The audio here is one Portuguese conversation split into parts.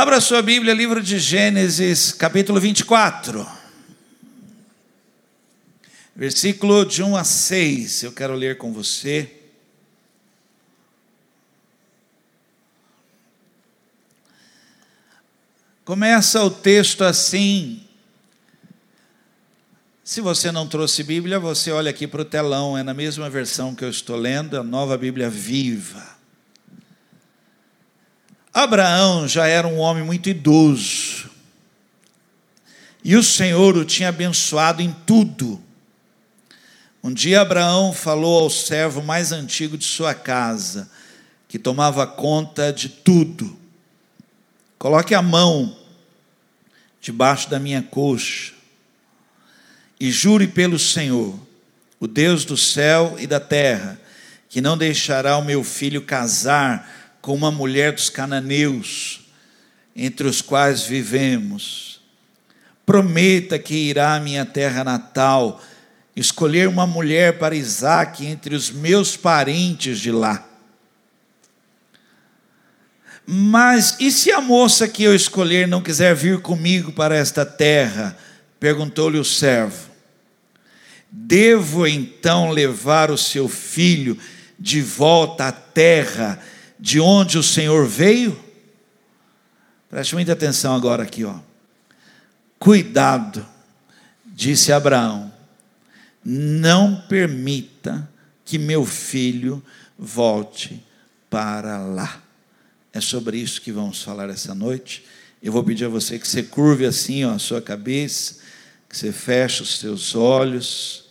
Abra sua Bíblia, livro de Gênesis, capítulo 24. Versículo de 1 a 6, eu quero ler com você. Começa o texto assim. Se você não trouxe Bíblia, você olha aqui para o telão, é na mesma versão que eu estou lendo, a nova Bíblia viva. Abraão já era um homem muito idoso. E o Senhor o tinha abençoado em tudo. Um dia Abraão falou ao servo mais antigo de sua casa, que tomava conta de tudo: Coloque a mão debaixo da minha coxa e jure pelo Senhor, o Deus do céu e da terra, que não deixará o meu filho casar com uma mulher dos cananeus, entre os quais vivemos. Prometa que irá à minha terra natal, escolher uma mulher para Isaac entre os meus parentes de lá. Mas e se a moça que eu escolher não quiser vir comigo para esta terra? Perguntou-lhe o servo. Devo então levar o seu filho de volta à terra de onde o Senhor veio? Preste muita atenção agora aqui, ó. Cuidado, disse Abraão, não permita que meu filho volte para lá. É sobre isso que vamos falar essa noite. Eu vou pedir a você que você curve assim ó, a sua cabeça, que você feche os seus olhos.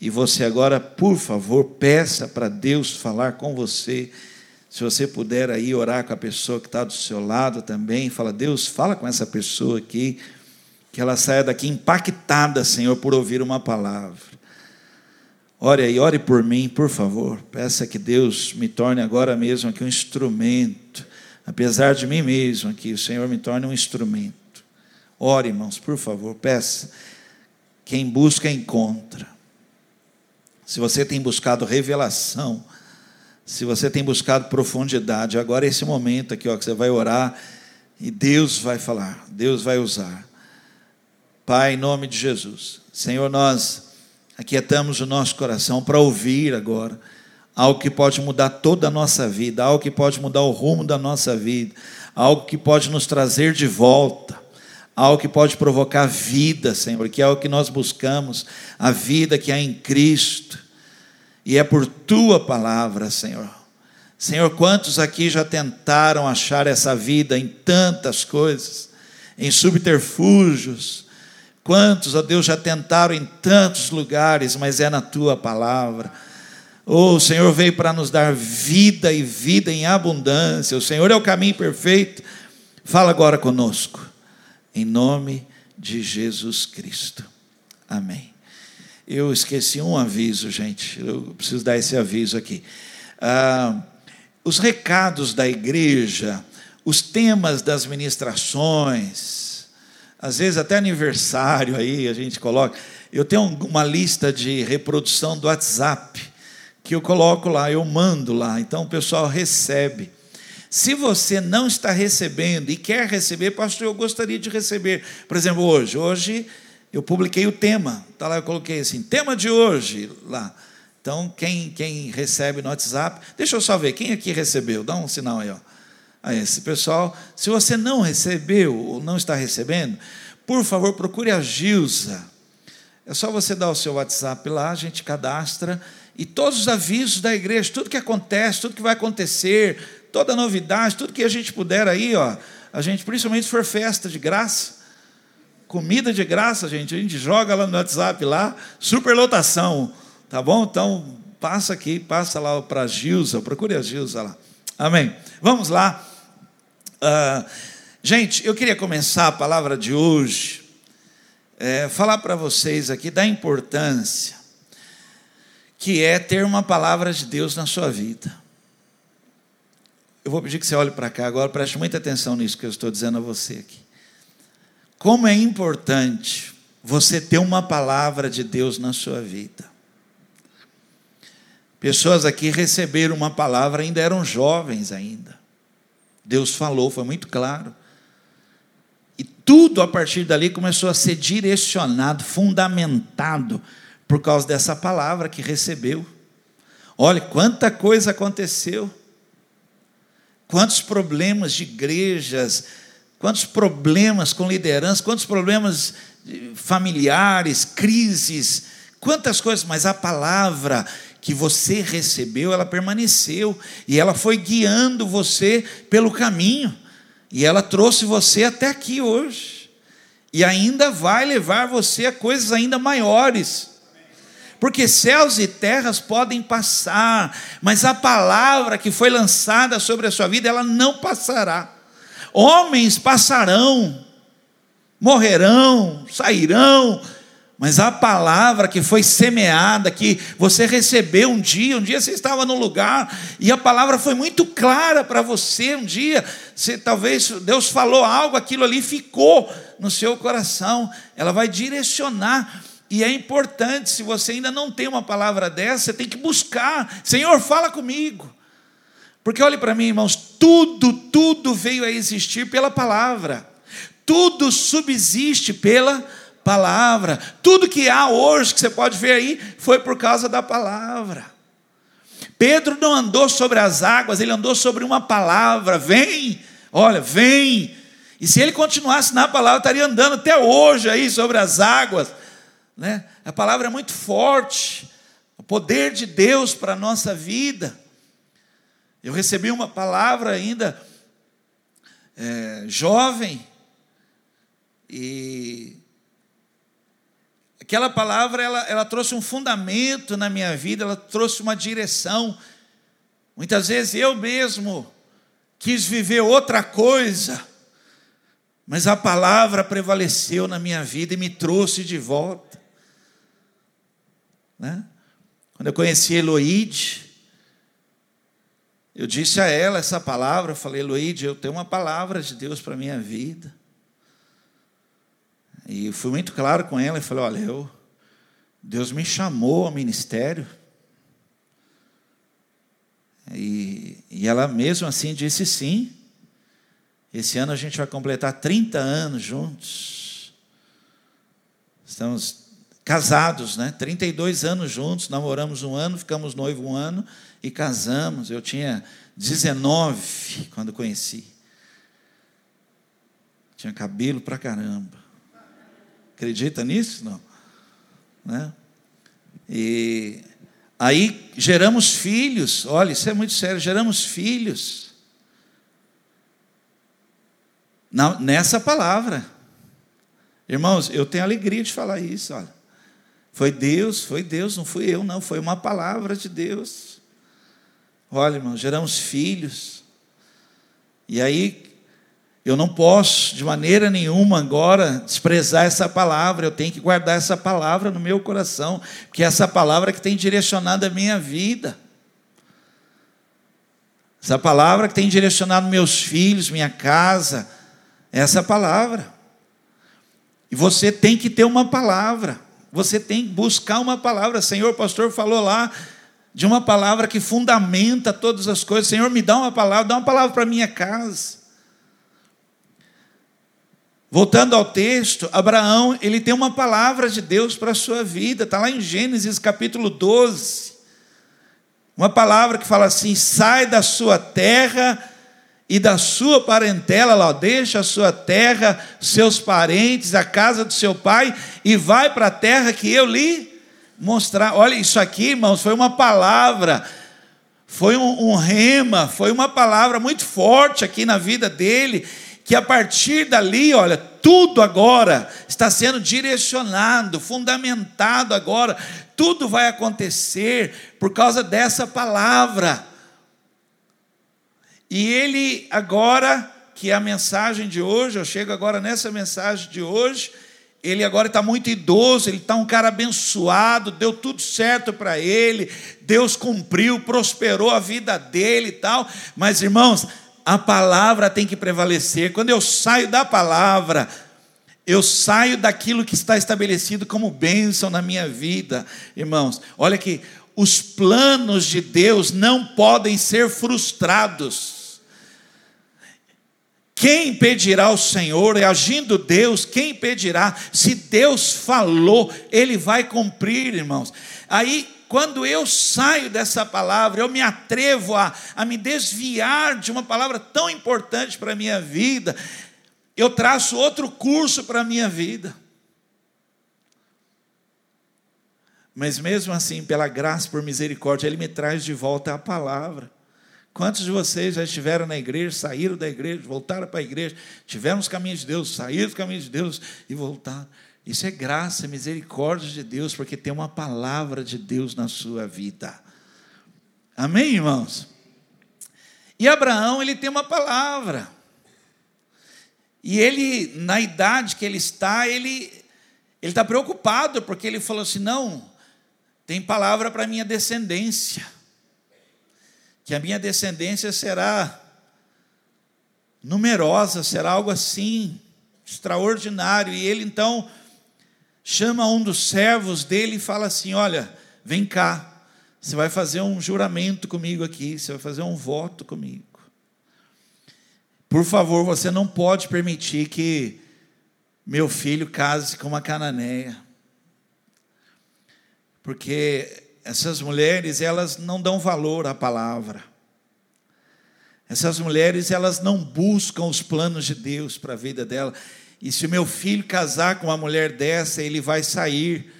E você agora, por favor, peça para Deus falar com você se você puder aí orar com a pessoa que está do seu lado também, fala, Deus, fala com essa pessoa aqui, que ela saia daqui impactada, Senhor, por ouvir uma palavra. Ore aí, ore por mim, por favor. Peça que Deus me torne agora mesmo aqui um instrumento, apesar de mim mesmo aqui, o Senhor me torne um instrumento. Ore, irmãos, por favor, peça. Quem busca, encontra. Se você tem buscado revelação, se você tem buscado profundidade, agora é esse momento aqui, ó, que você vai orar e Deus vai falar, Deus vai usar. Pai, em nome de Jesus, Senhor, nós aquietamos o nosso coração para ouvir agora algo que pode mudar toda a nossa vida, algo que pode mudar o rumo da nossa vida, algo que pode nos trazer de volta, algo que pode provocar vida, Senhor, que é o que nós buscamos, a vida que há em Cristo e é por tua palavra, Senhor. Senhor, quantos aqui já tentaram achar essa vida em tantas coisas, em subterfúgios? Quantos, ó Deus, já tentaram em tantos lugares, mas é na tua palavra. Oh, o Senhor veio para nos dar vida e vida em abundância. O Senhor é o caminho perfeito. Fala agora conosco. Em nome de Jesus Cristo. Amém. Eu esqueci um aviso, gente. Eu preciso dar esse aviso aqui. Ah, os recados da igreja, os temas das ministrações, às vezes até aniversário aí a gente coloca. Eu tenho uma lista de reprodução do WhatsApp que eu coloco lá, eu mando lá, então o pessoal recebe. Se você não está recebendo e quer receber, pastor, eu gostaria de receber. Por exemplo, hoje, hoje eu publiquei o tema, tá lá, eu coloquei assim, tema de hoje, lá. Então, quem, quem recebe no WhatsApp, deixa eu só ver, quem aqui recebeu? Dá um sinal aí, ó. Aí, esse pessoal, se você não recebeu ou não está recebendo, por favor, procure a Gilza. É só você dar o seu WhatsApp lá, a gente cadastra, e todos os avisos da igreja, tudo que acontece, tudo que vai acontecer, toda novidade, tudo que a gente puder aí, ó, a gente, principalmente se for festa de graça, Comida de graça, gente. A gente joga lá no WhatsApp lá, superlotação. Tá bom? Então, passa aqui, passa lá para a Gilza, procure a Gilza lá. Amém. Vamos lá. Uh, gente, eu queria começar a palavra de hoje, é, falar para vocês aqui da importância que é ter uma palavra de Deus na sua vida. Eu vou pedir que você olhe para cá agora, preste muita atenção nisso que eu estou dizendo a você aqui. Como é importante você ter uma palavra de Deus na sua vida. Pessoas aqui receberam uma palavra, ainda eram jovens ainda. Deus falou, foi muito claro. E tudo a partir dali começou a ser direcionado, fundamentado, por causa dessa palavra que recebeu. Olha quanta coisa aconteceu, quantos problemas de igrejas, quantos problemas com liderança, quantos problemas familiares, crises, quantas coisas, mas a palavra que você recebeu, ela permaneceu e ela foi guiando você pelo caminho e ela trouxe você até aqui hoje e ainda vai levar você a coisas ainda maiores. Porque céus e terras podem passar, mas a palavra que foi lançada sobre a sua vida, ela não passará. Homens passarão, morrerão, sairão, mas a palavra que foi semeada, que você recebeu um dia, um dia você estava num lugar e a palavra foi muito clara para você um dia, você, talvez Deus falou algo, aquilo ali ficou no seu coração, ela vai direcionar. E é importante, se você ainda não tem uma palavra dessa, você tem que buscar. Senhor, fala comigo. Porque olhe para mim, irmãos, tudo, tudo veio a existir pela palavra. Tudo subsiste pela palavra. Tudo que há hoje que você pode ver aí foi por causa da palavra. Pedro não andou sobre as águas, ele andou sobre uma palavra. Vem, olha, vem. E se ele continuasse na palavra, estaria andando até hoje aí sobre as águas. Né? A palavra é muito forte. O poder de Deus para a nossa vida. Eu recebi uma palavra ainda é, jovem, e aquela palavra ela, ela trouxe um fundamento na minha vida, ela trouxe uma direção. Muitas vezes eu mesmo quis viver outra coisa, mas a palavra prevaleceu na minha vida e me trouxe de volta. Né? Quando eu conheci Eloíde, eu disse a ela essa palavra, eu falei, Eloíde, eu tenho uma palavra de Deus para a minha vida. E fui muito claro com ela e falei: olha, eu, Deus me chamou ao ministério. E, e ela mesmo assim disse sim. Esse ano a gente vai completar 30 anos juntos. Estamos casados, né? 32 anos juntos, namoramos um ano, ficamos noivos um ano e casamos. Eu tinha 19 quando conheci. Tinha cabelo pra caramba. Acredita nisso? Não. Né? E aí geramos filhos, olha, isso é muito sério, geramos filhos. Na, nessa palavra. Irmãos, eu tenho alegria de falar isso, olha. Foi Deus, foi Deus, não fui eu, não, foi uma palavra de Deus. Olha, irmãos, geramos filhos. E aí eu não posso, de maneira nenhuma, agora desprezar essa palavra, eu tenho que guardar essa palavra no meu coração, porque é essa palavra que tem direcionado a minha vida. Essa palavra que tem direcionado meus filhos, minha casa, é essa palavra. E você tem que ter uma palavra, você tem que buscar uma palavra. Senhor, pastor falou lá de uma palavra que fundamenta todas as coisas. Senhor, me dá uma palavra, dá uma palavra para minha casa. Voltando ao texto, Abraão, ele tem uma palavra de Deus para a sua vida, está lá em Gênesis capítulo 12. Uma palavra que fala assim: sai da sua terra e da sua parentela, lá, deixa a sua terra, seus parentes, a casa do seu pai, e vai para a terra que eu lhe mostrar. Olha, isso aqui, irmãos, foi uma palavra, foi um, um rema, foi uma palavra muito forte aqui na vida dele que a partir dali, olha, tudo agora está sendo direcionado, fundamentado agora, tudo vai acontecer por causa dessa palavra. E ele agora, que é a mensagem de hoje, eu chego agora nessa mensagem de hoje, ele agora está muito idoso, ele está um cara abençoado, deu tudo certo para ele, Deus cumpriu, prosperou a vida dele e tal, mas irmãos, a palavra tem que prevalecer. Quando eu saio da palavra, eu saio daquilo que está estabelecido como bênção na minha vida, irmãos. Olha que os planos de Deus não podem ser frustrados. Quem impedirá o Senhor? É agindo Deus, quem impedirá? Se Deus falou, Ele vai cumprir, irmãos. Aí, quando eu saio dessa palavra, eu me atrevo a, a me desviar de uma palavra tão importante para a minha vida, eu traço outro curso para a minha vida. Mas mesmo assim, pela graça, por misericórdia, Ele me traz de volta a palavra. Quantos de vocês já estiveram na igreja, saíram da igreja, voltaram para a igreja, tiveram os caminhos de Deus, saíram dos caminhos de Deus e voltaram? Isso é graça, é misericórdia de Deus, porque tem uma palavra de Deus na sua vida. Amém, irmãos? E Abraão, ele tem uma palavra. E ele, na idade que ele está, ele ele está preocupado, porque ele falou assim: não, tem palavra para minha descendência que a minha descendência será numerosa, será algo assim, extraordinário. E ele então chama um dos servos dele e fala assim: Olha, vem cá, você vai fazer um juramento comigo aqui, você vai fazer um voto comigo. Por favor, você não pode permitir que meu filho case com uma cananeia. Porque essas mulheres, elas não dão valor à palavra. Essas mulheres, elas não buscam os planos de Deus para a vida dela. E se o meu filho casar com uma mulher dessa, ele vai sair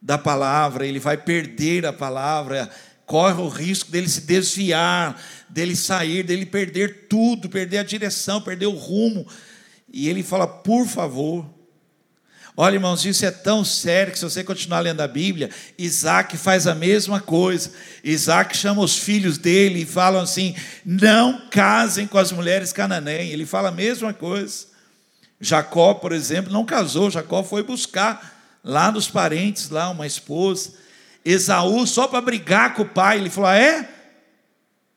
da palavra, ele vai perder a palavra, corre o risco dele se desviar, dele sair, dele perder tudo, perder a direção, perder o rumo. E ele fala: por favor, Olha, irmãos, isso é tão sério que se você continuar lendo a Bíblia, Isaac faz a mesma coisa. Isaac chama os filhos dele e falam assim: não casem com as mulheres cananeias. Ele fala a mesma coisa. Jacó, por exemplo, não casou, Jacó foi buscar lá nos parentes, lá uma esposa. Esaú, só para brigar com o pai, ele falou: ah, é?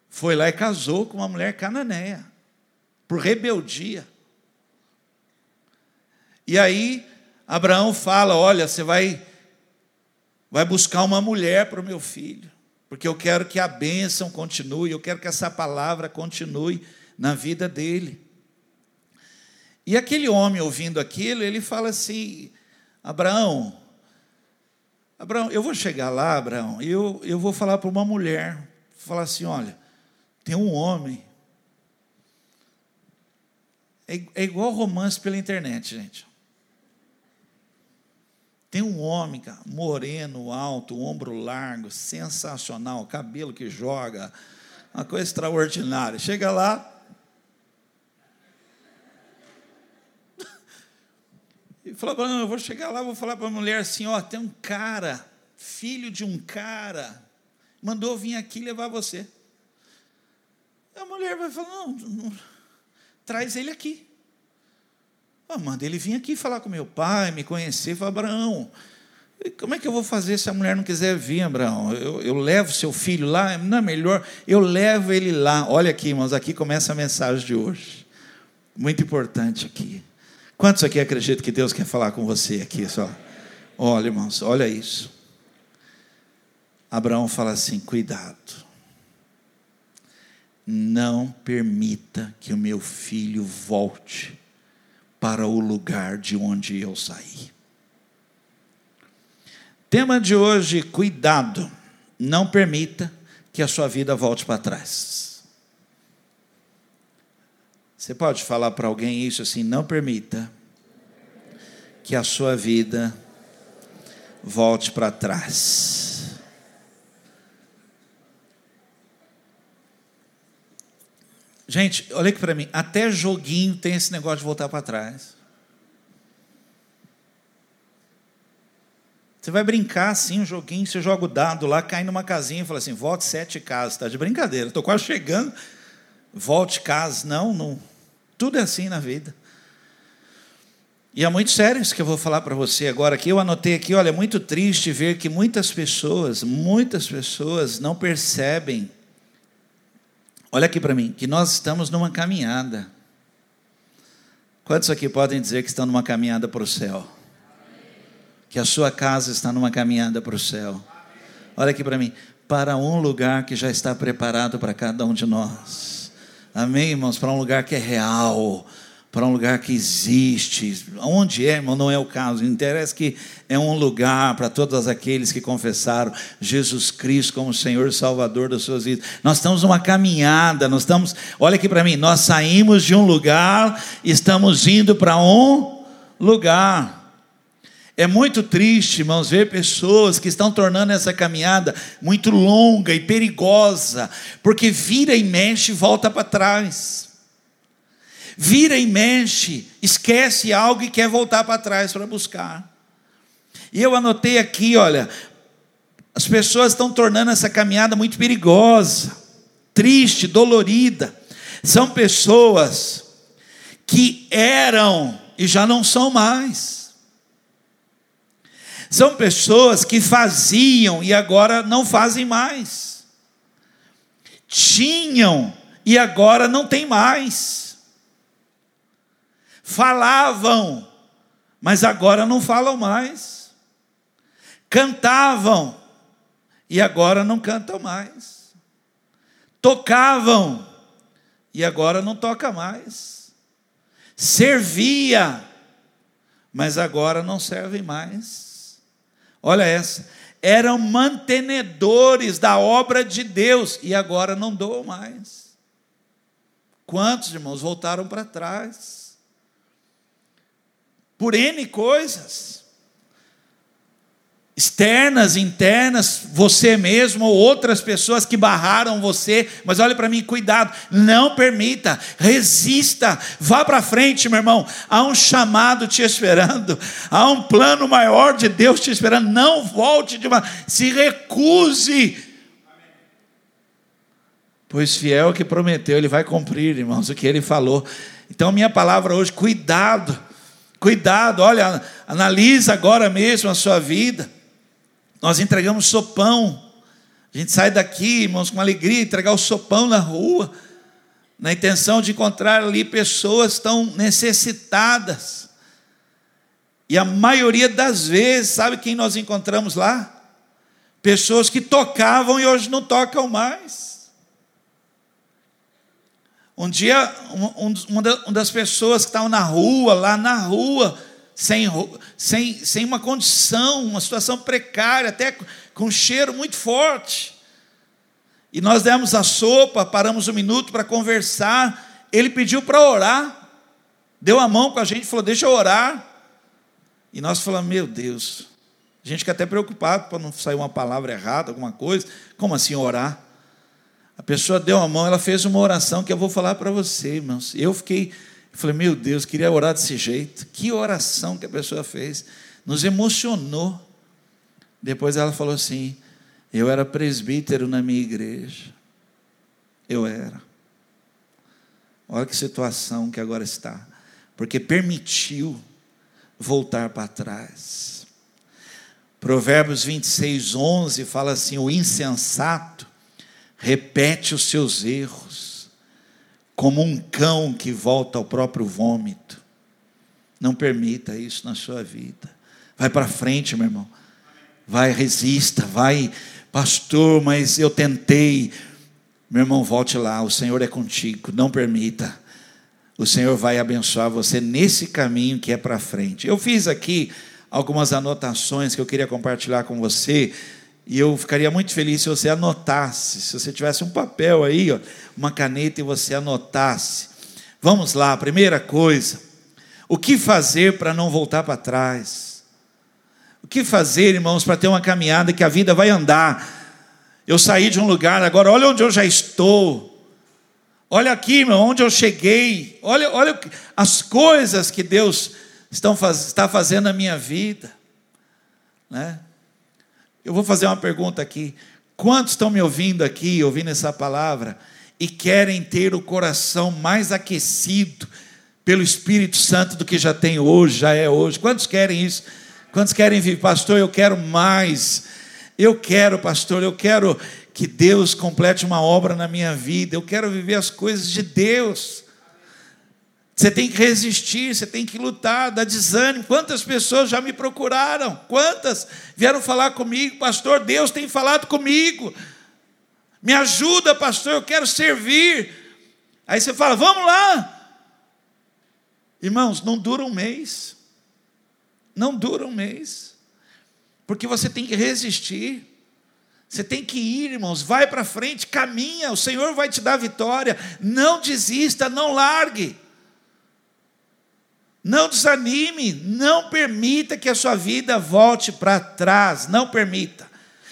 Foi lá e casou com uma mulher cananeia, por rebeldia. E aí, Abraão fala: Olha, você vai, vai buscar uma mulher para o meu filho, porque eu quero que a bênção continue, eu quero que essa palavra continue na vida dele. E aquele homem ouvindo aquilo, ele fala assim: Abraão, Abraão, eu vou chegar lá, Abraão, e eu, eu vou falar para uma mulher, falar assim: olha, tem um homem. É, é igual romance pela internet, gente. Tem um homem, cara, moreno, alto, ombro largo, sensacional, cabelo que joga, uma coisa extraordinária. Chega lá. E falou: não, eu vou chegar lá, vou falar para a mulher assim: ó, tem um cara, filho de um cara, mandou vir aqui levar você. A mulher vai falar: não, não traz ele aqui. Oh, manda ele vir aqui falar com meu pai, me conhecer. Fala, Abraão, como é que eu vou fazer se a mulher não quiser vir, Abraão? Eu, eu levo seu filho lá? Não é melhor? Eu levo ele lá. Olha aqui, irmãos, aqui começa a mensagem de hoje. Muito importante aqui. Quantos aqui acreditam que Deus quer falar com você aqui? Só? Olha, irmãos, olha isso. Abraão fala assim: cuidado. Não permita que o meu filho volte para o lugar de onde eu saí. Tema de hoje: cuidado, não permita que a sua vida volte para trás. Você pode falar para alguém isso assim: não permita que a sua vida volte para trás. Gente, olha aqui para mim, até joguinho tem esse negócio de voltar para trás. Você vai brincar assim, um joguinho, você joga o dado lá, cai numa casinha e fala assim: volte sete casas, está de brincadeira, estou quase chegando, volte casas. Não, não. Tudo é assim na vida. E é muito sério isso que eu vou falar para você agora aqui. Eu anotei aqui, olha, é muito triste ver que muitas pessoas, muitas pessoas não percebem Olha aqui para mim, que nós estamos numa caminhada. Quantos aqui podem dizer que estão numa caminhada para o céu? Que a sua casa está numa caminhada para o céu. Olha aqui para mim, para um lugar que já está preparado para cada um de nós. Amém, irmãos? Para um lugar que é real, para um lugar que existe. Onde é, irmão, não é o caso. Interessa que é um lugar para todos aqueles que confessaram Jesus Cristo como Senhor e Salvador das suas vidas. Nós estamos numa caminhada, nós estamos, olha aqui para mim, nós saímos de um lugar estamos indo para um lugar. É muito triste, irmãos, ver pessoas que estão tornando essa caminhada muito longa e perigosa, porque vira e mexe e volta para trás. Vira e mexe, esquece algo e quer voltar para trás para buscar. E eu anotei aqui, olha, as pessoas estão tornando essa caminhada muito perigosa, triste, dolorida. São pessoas que eram e já não são mais. São pessoas que faziam e agora não fazem mais. Tinham e agora não tem mais. Falavam, mas agora não falam mais. Cantavam e agora não cantam mais. Tocavam e agora não toca mais. Servia, mas agora não serve mais Olha essa. Eram mantenedores da obra de Deus e agora não doam mais. Quantos irmãos voltaram para trás? Por N coisas externas, internas, você mesmo ou outras pessoas que barraram você, mas olha para mim, cuidado, não permita, resista, vá para frente, meu irmão. Há um chamado te esperando, há um plano maior de Deus te esperando. Não volte de uma, se recuse. Pois fiel que prometeu, ele vai cumprir, irmãos, o que ele falou. Então, minha palavra hoje, cuidado, cuidado, olha, analisa agora mesmo a sua vida. Nós entregamos sopão. A gente sai daqui, irmãos, com alegria, entregar o sopão na rua, na intenção de encontrar ali pessoas tão necessitadas. E a maioria das vezes, sabe quem nós encontramos lá? Pessoas que tocavam e hoje não tocam mais. Um dia, uma das pessoas que estavam na rua, lá na rua, sem, sem, sem uma condição, uma situação precária, até com um cheiro muito forte. E nós demos a sopa, paramos um minuto para conversar. Ele pediu para orar, deu a mão com a gente, falou: Deixa eu orar. E nós falamos: Meu Deus, a gente fica até preocupado para não sair uma palavra errada, alguma coisa. Como assim orar? A pessoa deu a mão, ela fez uma oração que eu vou falar para você, irmãos. Eu fiquei falei, meu Deus, queria orar desse jeito. Que oração que a pessoa fez. Nos emocionou. Depois ela falou assim: Eu era presbítero na minha igreja. Eu era. Olha que situação que agora está. Porque permitiu voltar para trás. Provérbios 26, 11 fala assim: O insensato repete os seus erros como um cão que volta ao próprio vômito. Não permita isso na sua vida. Vai para frente, meu irmão. Vai, resista, vai, pastor, mas eu tentei. Meu irmão, volte lá, o Senhor é contigo, não permita. O Senhor vai abençoar você nesse caminho que é para frente. Eu fiz aqui algumas anotações que eu queria compartilhar com você e eu ficaria muito feliz se você anotasse, se você tivesse um papel aí, ó, uma caneta e você anotasse. Vamos lá, primeira coisa. O que fazer para não voltar para trás? O que fazer, irmãos, para ter uma caminhada que a vida vai andar? Eu saí de um lugar, agora olha onde eu já estou. Olha aqui, irmão, onde eu cheguei. Olha, olha as coisas que Deus está fazendo na minha vida. Né? Eu vou fazer uma pergunta aqui. Quantos estão me ouvindo aqui, ouvindo essa palavra, e querem ter o coração mais aquecido pelo Espírito Santo do que já tem hoje, já é hoje? Quantos querem isso? Quantos querem vir, pastor? Eu quero mais. Eu quero, pastor, eu quero que Deus complete uma obra na minha vida. Eu quero viver as coisas de Deus. Você tem que resistir, você tem que lutar, dar desânimo. Quantas pessoas já me procuraram? Quantas vieram falar comigo, pastor? Deus tem falado comigo. Me ajuda, pastor, eu quero servir. Aí você fala, vamos lá. Irmãos, não dura um mês. Não dura um mês. Porque você tem que resistir. Você tem que ir, irmãos, vai para frente, caminha, o Senhor vai te dar vitória. Não desista, não largue. Não desanime, não permita que a sua vida volte para trás, não permita.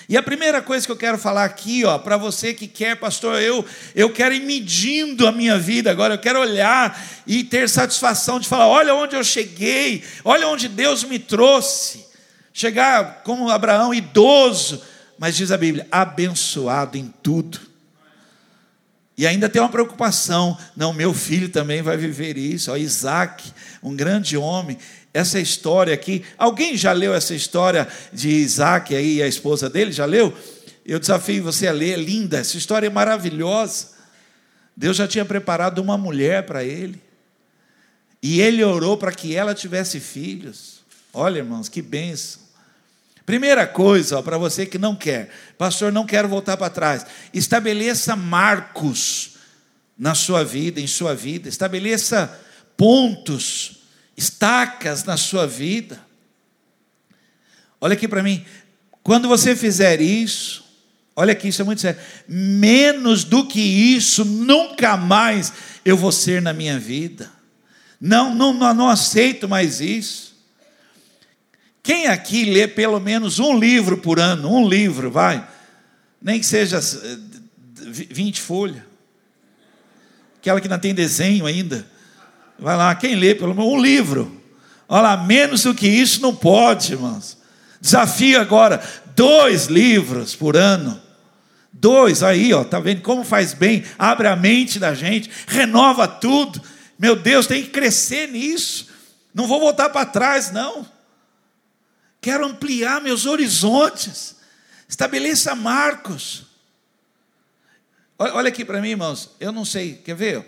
E a primeira coisa que eu quero falar aqui, ó, para você que quer, pastor, eu eu quero ir medindo a minha vida agora, eu quero olhar e ter satisfação de falar, olha onde eu cheguei, olha onde Deus me trouxe. Chegar como Abraão idoso, mas diz a Bíblia, abençoado em tudo. E ainda tem uma preocupação, não, meu filho também vai viver isso, ó, Isaac, um grande homem. Essa história aqui, alguém já leu essa história de Isaac aí e a esposa dele? Já leu? Eu desafio você a ler, é linda, essa história é maravilhosa. Deus já tinha preparado uma mulher para ele, e ele orou para que ela tivesse filhos. Olha, irmãos, que bênção. Primeira coisa, para você que não quer, pastor, não quero voltar para trás. Estabeleça marcos na sua vida, em sua vida. Estabeleça pontos, estacas na sua vida. Olha aqui para mim. Quando você fizer isso, olha aqui, isso é muito sério. Menos do que isso, nunca mais eu vou ser na minha vida. Não, não, não, não aceito mais isso. Quem aqui lê pelo menos um livro por ano? Um livro, vai. Nem que seja 20 eh, folhas. Aquela que não tem desenho ainda. Vai lá, quem lê pelo menos um livro? Olha lá, menos do que isso não pode, irmãos. Desafio agora, dois livros por ano. Dois, aí, ó, tá vendo como faz bem? Abre a mente da gente, renova tudo. Meu Deus, tem que crescer nisso. Não vou voltar para trás, não. Quero ampliar meus horizontes. Estabeleça marcos. Olha aqui para mim, irmãos. Eu não sei, quer ver?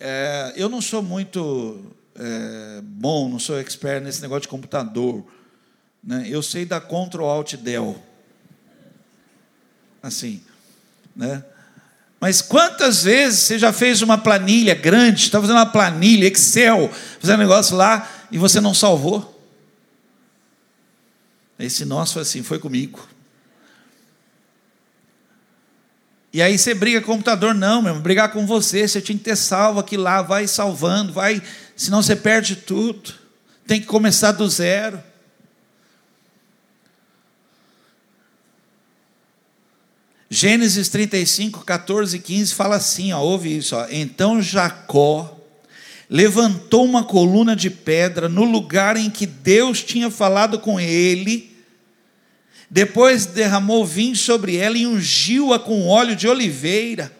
É, eu não sou muito é, bom, não sou expert nesse negócio de computador. Né? Eu sei dar Ctrl Alt Del. Assim, né? Mas quantas vezes você já fez uma planilha grande, está fazendo uma planilha, Excel, fazendo um negócio lá, e você não salvou? Esse nosso foi assim, foi comigo. E aí você briga com o computador, não, meu irmão, brigar com você, você tinha que ter salvo aqui lá, vai salvando, vai, senão você perde tudo. Tem que começar do zero. Gênesis 35, 14 e 15 fala assim, ó, ouve isso, ó. Então Jacó levantou uma coluna de pedra no lugar em que Deus tinha falado com ele depois derramou vinho sobre ela e ungiu-a com óleo de oliveira,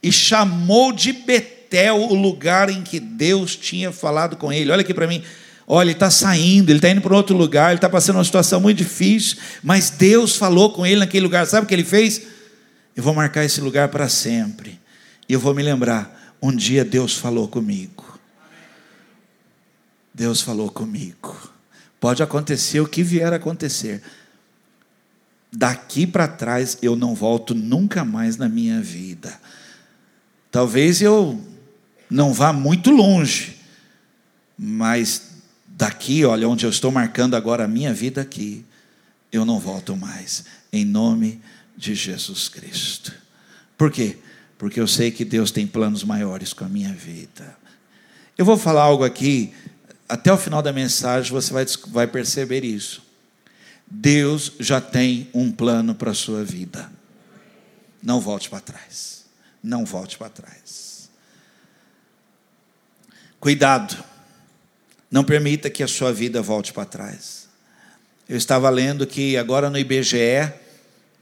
e chamou de Betel o lugar em que Deus tinha falado com ele. Olha aqui para mim. Olha, ele está saindo, ele está indo para outro lugar, ele está passando uma situação muito difícil, mas Deus falou com ele naquele lugar. Sabe o que ele fez? Eu vou marcar esse lugar para sempre. E eu vou me lembrar: um dia Deus falou comigo. Deus falou comigo. Pode acontecer o que vier a acontecer daqui para trás eu não volto nunca mais na minha vida. Talvez eu não vá muito longe, mas daqui, olha, onde eu estou marcando agora a minha vida aqui, eu não volto mais, em nome de Jesus Cristo. Por quê? Porque eu sei que Deus tem planos maiores com a minha vida. Eu vou falar algo aqui, até o final da mensagem você vai, vai perceber isso. Deus já tem um plano para a sua vida. Não volte para trás. Não volte para trás. Cuidado. Não permita que a sua vida volte para trás. Eu estava lendo que agora no IBGE,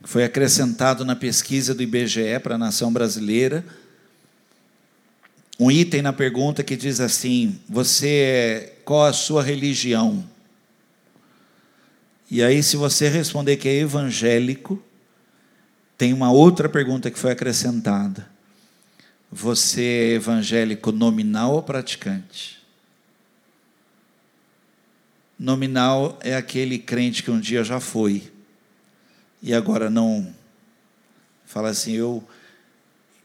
foi acrescentado na pesquisa do IBGE para a nação brasileira, um item na pergunta que diz assim: Você, é, qual a sua religião? E aí, se você responder que é evangélico, tem uma outra pergunta que foi acrescentada. Você é evangélico nominal ou praticante? Nominal é aquele crente que um dia já foi e agora não fala assim, eu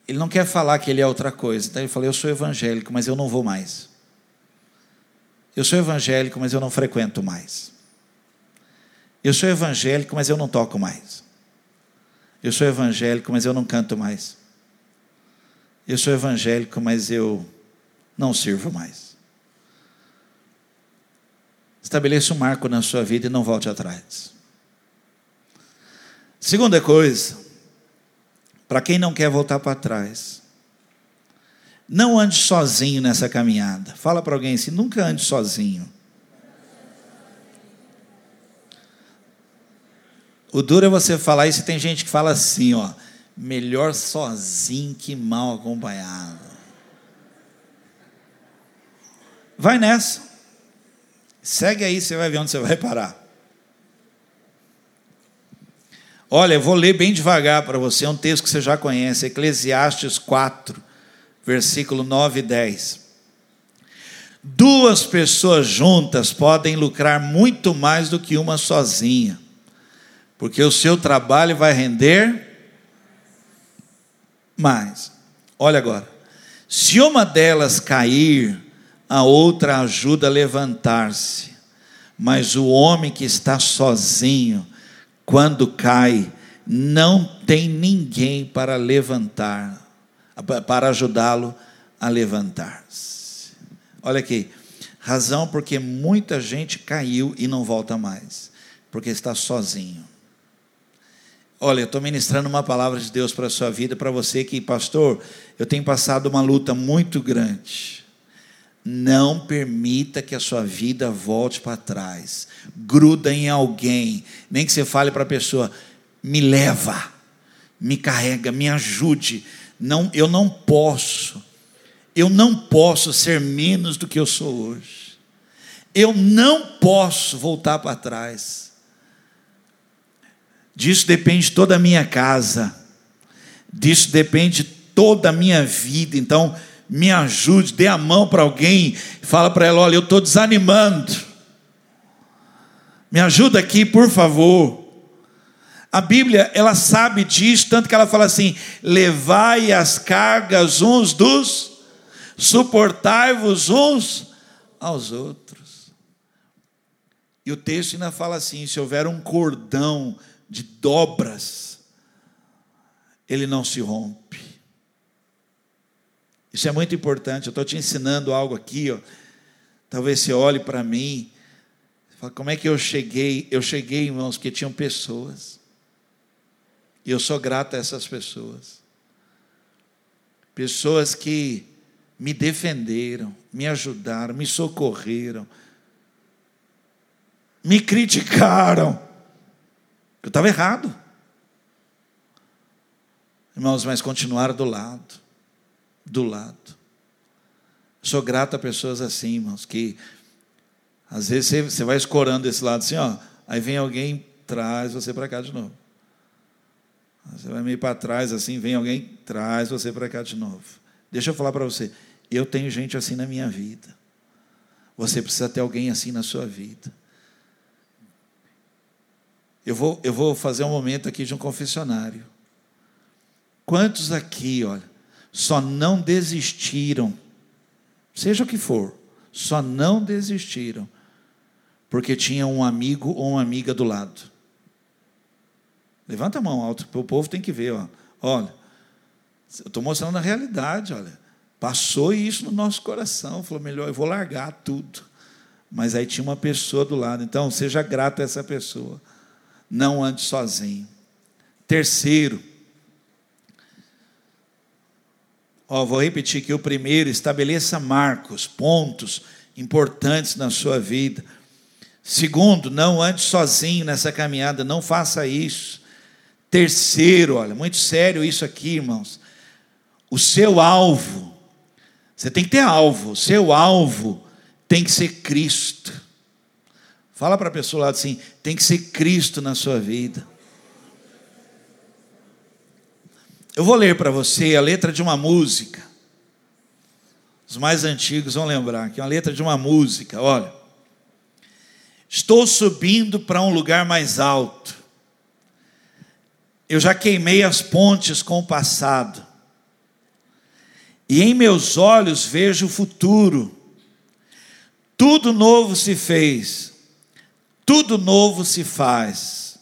ele não quer falar que ele é outra coisa. Então ele falou: Eu sou evangélico, mas eu não vou mais. Eu sou evangélico, mas eu não frequento mais. Eu sou evangélico, mas eu não toco mais. Eu sou evangélico, mas eu não canto mais. Eu sou evangélico, mas eu não sirvo mais. Estabeleça um marco na sua vida e não volte atrás. Segunda coisa, para quem não quer voltar para trás, não ande sozinho nessa caminhada. Fala para alguém assim: nunca ande sozinho. O duro é você falar isso e tem gente que fala assim, ó, melhor sozinho que mal acompanhado. Vai nessa. Segue aí, você vai ver onde você vai parar. Olha, eu vou ler bem devagar para você, é um texto que você já conhece, Eclesiastes 4, versículo 9 e 10. Duas pessoas juntas podem lucrar muito mais do que uma sozinha porque o seu trabalho vai render mais. Olha agora, se uma delas cair, a outra ajuda a levantar-se, mas o homem que está sozinho, quando cai, não tem ninguém para levantar, para ajudá-lo a levantar-se. Olha aqui, razão porque muita gente caiu e não volta mais, porque está sozinho. Olha, eu estou ministrando uma palavra de Deus para a sua vida, para você que, pastor, eu tenho passado uma luta muito grande. Não permita que a sua vida volte para trás. Gruda em alguém. Nem que você fale para a pessoa: me leva, me carrega, me ajude. Não, eu não posso. Eu não posso ser menos do que eu sou hoje. Eu não posso voltar para trás. Disso depende toda a minha casa. Disso depende toda a minha vida. Então, me ajude, dê a mão para alguém, fala para ela: olha, eu estou desanimando. Me ajuda aqui, por favor. A Bíblia, ela sabe disso, tanto que ela fala assim: levai as cargas uns dos, suportai-vos uns aos outros. E o texto ainda fala assim: se houver um cordão de dobras, ele não se rompe. Isso é muito importante. Eu estou te ensinando algo aqui, ó. Talvez você olhe para mim, fala, como é que eu cheguei? Eu cheguei, irmãos, porque tinham pessoas. E eu sou grato a essas pessoas. Pessoas que me defenderam, me ajudaram, me socorreram, me criticaram eu estava errado. Irmãos, mas continuaram do lado. Do lado. Sou grato a pessoas assim, irmãos, que às vezes você, vai escorando desse lado assim, ó, aí vem alguém traz você para cá de novo. Você vai meio para trás assim, vem alguém traz você para cá de novo. Deixa eu falar para você, eu tenho gente assim na minha vida. Você precisa ter alguém assim na sua vida. Eu vou, eu vou fazer um momento aqui de um confessionário. Quantos aqui, olha, só não desistiram, seja o que for, só não desistiram, porque tinha um amigo ou uma amiga do lado? Levanta a mão alto, o povo tem que ver, ó. Olha, eu estou mostrando a realidade, olha. Passou isso no nosso coração, falou, melhor, eu vou largar tudo. Mas aí tinha uma pessoa do lado, então seja grato a essa pessoa não ande sozinho. Terceiro, ó, vou repetir aqui o primeiro, estabeleça marcos, pontos importantes na sua vida. Segundo, não ande sozinho nessa caminhada, não faça isso. Terceiro, olha, muito sério isso aqui, irmãos. O seu alvo, você tem que ter alvo, o seu alvo tem que ser Cristo. Fala para a pessoa lá assim: tem que ser Cristo na sua vida. Eu vou ler para você a letra de uma música. Os mais antigos vão lembrar que é uma letra de uma música. Olha. Estou subindo para um lugar mais alto. Eu já queimei as pontes com o passado. e em meus olhos vejo o futuro. Tudo novo se fez, tudo novo se faz.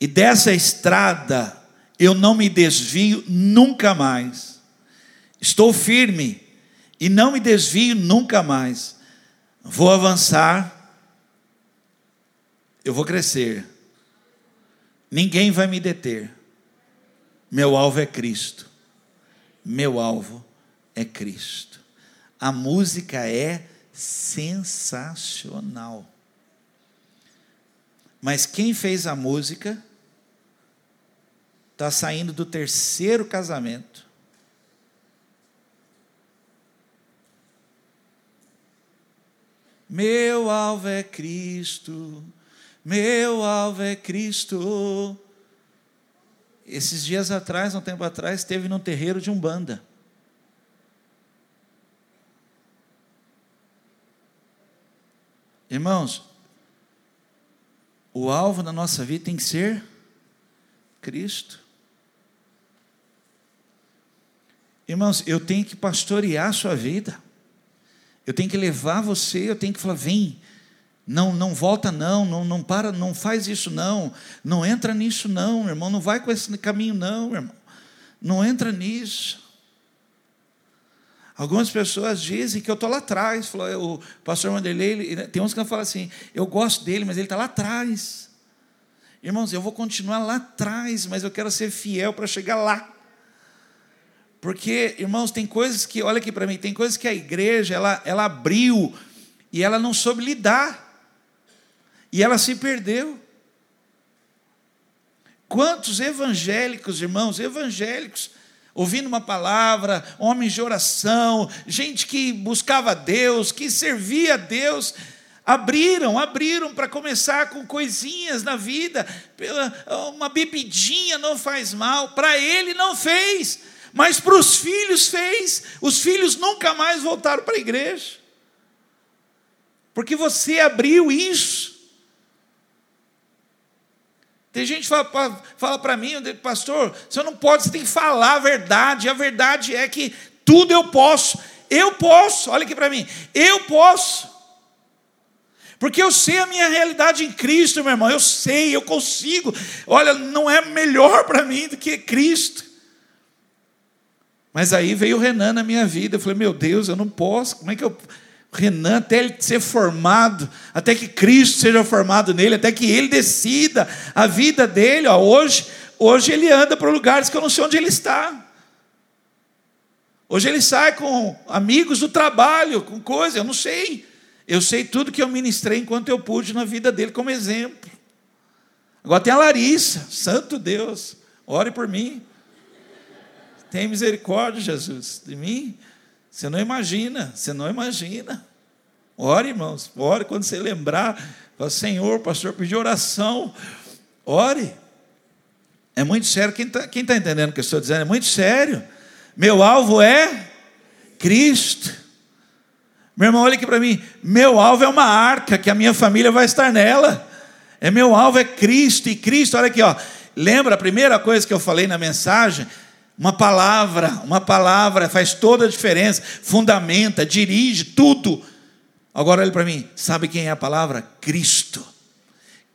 E dessa estrada eu não me desvio nunca mais. Estou firme e não me desvio nunca mais. Vou avançar, eu vou crescer. Ninguém vai me deter. Meu alvo é Cristo. Meu alvo é Cristo. A música é sensacional. Mas quem fez a música está saindo do terceiro casamento. Meu alvo é Cristo, meu alvo é Cristo. Esses dias atrás, um tempo atrás, esteve num terreiro de Umbanda. Irmãos, o alvo da nossa vida tem que ser Cristo. Irmãos, eu tenho que pastorear a sua vida. Eu tenho que levar você, eu tenho que falar, vem, não, não volta não, não, não para, não faz isso não, não entra nisso não, irmão, não vai com esse caminho não, irmão. Não entra nisso. Algumas pessoas dizem que eu estou lá atrás. Falou, o pastor Wanderlei, tem uns que falam assim, eu gosto dele, mas ele está lá atrás. Irmãos, eu vou continuar lá atrás, mas eu quero ser fiel para chegar lá. Porque, irmãos, tem coisas que, olha aqui para mim, tem coisas que a igreja, ela, ela abriu e ela não soube lidar. E ela se perdeu. Quantos evangélicos, irmãos, evangélicos, ouvindo uma palavra, homens de oração, gente que buscava Deus, que servia a Deus, abriram, abriram para começar com coisinhas na vida, uma bebidinha não faz mal, para ele não fez, mas para os filhos fez, os filhos nunca mais voltaram para a igreja, porque você abriu isso, tem gente que fala, fala para mim, pastor, você não pode, você tem que falar a verdade. A verdade é que tudo eu posso. Eu posso, olha aqui para mim, eu posso. Porque eu sei a minha realidade em Cristo, meu irmão. Eu sei, eu consigo. Olha, não é melhor para mim do que Cristo. Mas aí veio o Renan na minha vida. Eu falei, meu Deus, eu não posso. Como é que eu Renan, até ele ser formado, até que Cristo seja formado nele, até que ele decida a vida dele. Ó, hoje, hoje ele anda para lugares que eu não sei onde ele está. Hoje ele sai com amigos do trabalho, com coisas, eu não sei. Eu sei tudo que eu ministrei enquanto eu pude na vida dele como exemplo. Agora tem a Larissa, santo Deus, ore por mim. Tem misericórdia, Jesus, de mim. Você não imagina, você não imagina. Ore, irmãos, ore quando você lembrar. Fala, Senhor, pastor pediu oração. Ore. É muito sério. Quem está tá entendendo o que eu estou dizendo? É muito sério. Meu alvo é Cristo. Meu irmão, olha aqui para mim. Meu alvo é uma arca, que a minha família vai estar nela. É meu alvo é Cristo. E Cristo, olha aqui, ó. Lembra a primeira coisa que eu falei na mensagem? Uma palavra, uma palavra faz toda a diferença, fundamenta, dirige tudo. Agora olhe para mim, sabe quem é a palavra? Cristo.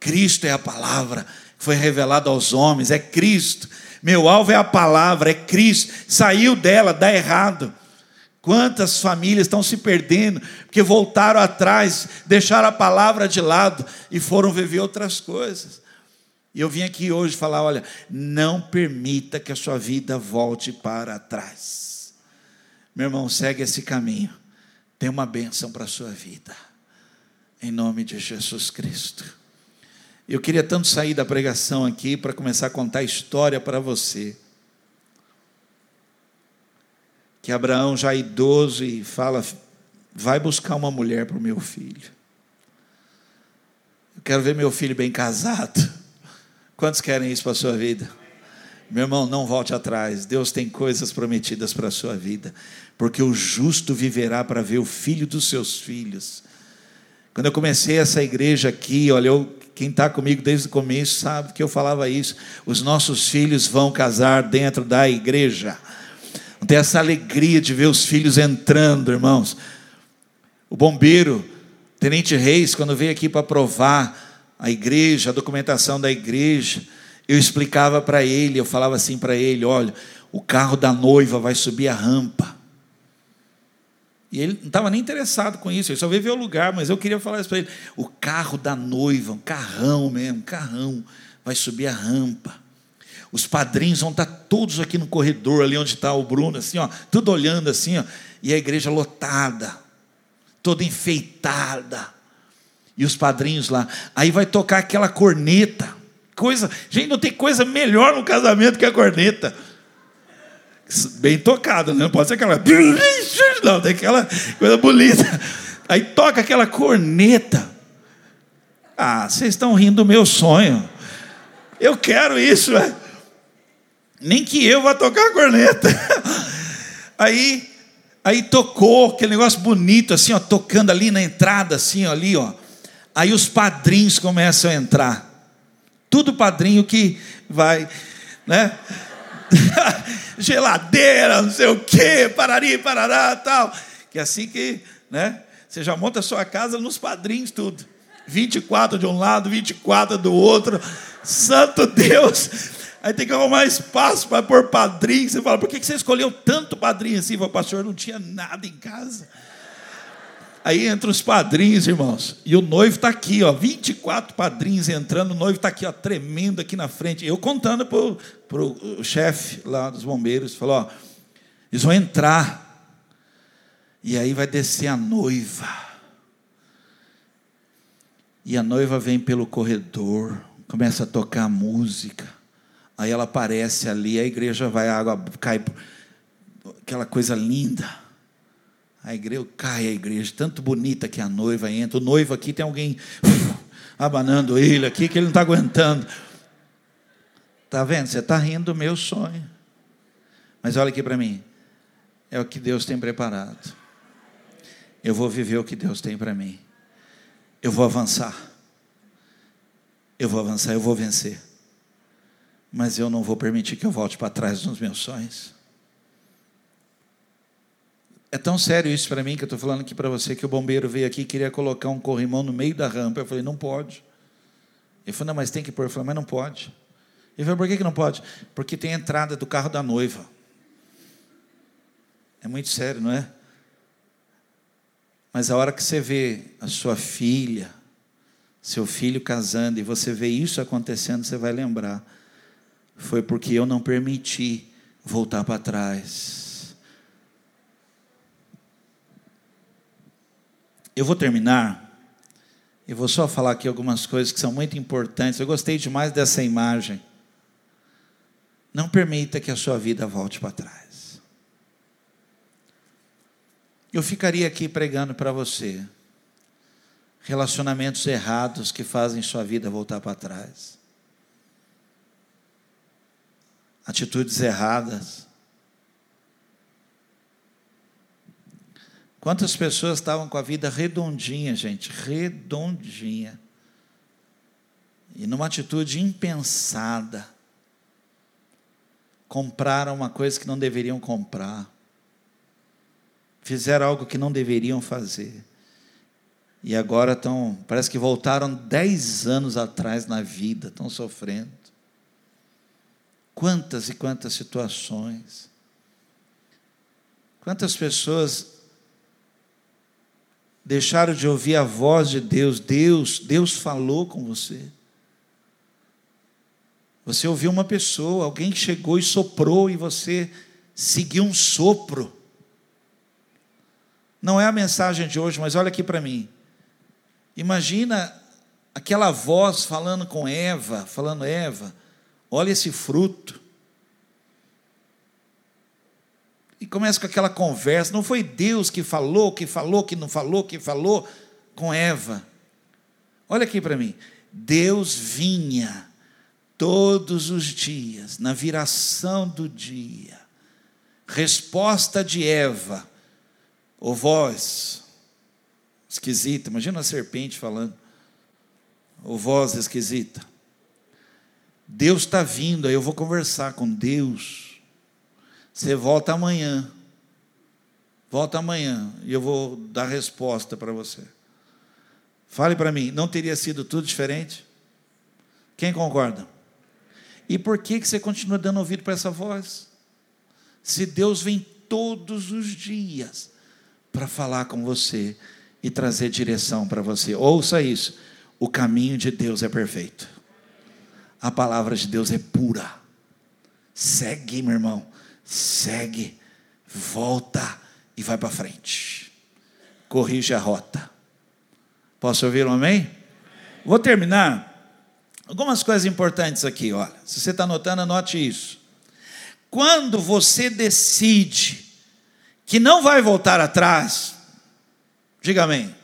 Cristo é a palavra que foi revelada aos homens, é Cristo. Meu alvo é a palavra, é Cristo. Saiu dela, dá errado. Quantas famílias estão se perdendo porque voltaram atrás, deixaram a palavra de lado e foram viver outras coisas. E eu vim aqui hoje falar: olha, não permita que a sua vida volte para trás. Meu irmão, segue esse caminho. Tem uma bênção para a sua vida. Em nome de Jesus Cristo. Eu queria tanto sair da pregação aqui para começar a contar a história para você. Que Abraão, já idoso, e fala: vai buscar uma mulher para o meu filho. Eu quero ver meu filho bem casado. Quantos querem isso para a sua vida? Meu irmão, não volte atrás. Deus tem coisas prometidas para a sua vida. Porque o justo viverá para ver o filho dos seus filhos. Quando eu comecei essa igreja aqui, olha, eu, quem está comigo desde o começo sabe que eu falava isso. Os nossos filhos vão casar dentro da igreja. tem essa alegria de ver os filhos entrando, irmãos. O bombeiro, Tenente Reis, quando veio aqui para provar a igreja, a documentação da igreja, eu explicava para ele, eu falava assim para ele: olha, o carro da noiva vai subir a rampa. E ele não estava nem interessado com isso, ele só veio ver o lugar, mas eu queria falar isso para ele: o carro da noiva, um carrão mesmo, um carrão, vai subir a rampa. Os padrinhos vão estar todos aqui no corredor, ali onde está o Bruno, assim, ó, tudo olhando assim, ó, e a igreja lotada, toda enfeitada. E os padrinhos lá. Aí vai tocar aquela corneta. Coisa, gente, não tem coisa melhor no casamento que a corneta bem tocado, né? não pode ser aquela. Não, tem aquela coisa bonita. Aí toca aquela corneta. Ah, vocês estão rindo do meu sonho. Eu quero isso, é. Nem que eu vá tocar a corneta. Aí, aí tocou aquele negócio bonito, assim, ó, tocando ali na entrada, assim, ó, ali, ó. Aí os padrinhos começam a entrar. Tudo padrinho que vai, né? geladeira, não sei o quê, parari, parará, tal. Que é assim que, né? Você já monta a sua casa nos padrinhos, tudo. 24 de um lado, 24 do outro. Santo Deus! Aí tem que arrumar espaço para pôr padrinho. Você fala, por que você escolheu tanto padrinho assim? O pastor não tinha nada em casa. Aí entra os padrinhos, irmãos. E o noivo está aqui, ó, 24 padrinhos entrando, o noivo está aqui, ó, tremendo aqui na frente. Eu contando para o chefe lá dos bombeiros, falou, ó, eles vão entrar. E aí vai descer a noiva. E a noiva vem pelo corredor, começa a tocar música. Aí ela aparece ali, a igreja vai, a água cai, aquela coisa linda. A igreja cai a igreja, tanto bonita que a noiva entra. O noivo aqui tem alguém uf, abanando ele aqui que ele não está aguentando. Está vendo? Você está rindo do meu sonho. Mas olha aqui para mim. É o que Deus tem preparado. Eu vou viver o que Deus tem para mim. Eu vou avançar. Eu vou avançar, eu vou vencer. Mas eu não vou permitir que eu volte para trás nos meus sonhos. É tão sério isso para mim que eu estou falando aqui para você que o bombeiro veio aqui e queria colocar um corrimão no meio da rampa. Eu falei, não pode. Ele falou, não, mas tem que pôr. Eu falei, mas não pode. Ele falou, por que, que não pode? Porque tem a entrada do carro da noiva. É muito sério, não é? Mas a hora que você vê a sua filha, seu filho casando, e você vê isso acontecendo, você vai lembrar. Foi porque eu não permiti voltar para trás. Eu vou terminar. Eu vou só falar aqui algumas coisas que são muito importantes. Eu gostei demais dessa imagem. Não permita que a sua vida volte para trás. Eu ficaria aqui pregando para você relacionamentos errados que fazem sua vida voltar para trás. Atitudes erradas Quantas pessoas estavam com a vida redondinha, gente, redondinha. E numa atitude impensada, compraram uma coisa que não deveriam comprar. Fizeram algo que não deveriam fazer. E agora estão, parece que voltaram dez anos atrás na vida, estão sofrendo. Quantas e quantas situações. Quantas pessoas deixaram de ouvir a voz de Deus. Deus, Deus falou com você. Você ouviu uma pessoa, alguém chegou e soprou e você seguiu um sopro. Não é a mensagem de hoje, mas olha aqui para mim. Imagina aquela voz falando com Eva, falando: Eva, olha esse fruto. E começa com aquela conversa. Não foi Deus que falou, que falou, que não falou, que falou com Eva. Olha aqui para mim. Deus vinha todos os dias, na viração do dia. Resposta de Eva. Ou voz esquisita. Imagina a serpente falando. Ou voz esquisita. Deus está vindo, aí eu vou conversar com Deus. Você volta amanhã. Volta amanhã e eu vou dar resposta para você. Fale para mim, não teria sido tudo diferente? Quem concorda? E por que, que você continua dando ouvido para essa voz? Se Deus vem todos os dias para falar com você e trazer direção para você, ouça isso: o caminho de Deus é perfeito, a palavra de Deus é pura. Segue, meu irmão, segue, volta e vai para frente, corrige a rota. Posso ouvir um amém? Vou terminar. Algumas coisas importantes aqui, olha. Se você está anotando, anote isso. Quando você decide que não vai voltar atrás, diga amém. amém.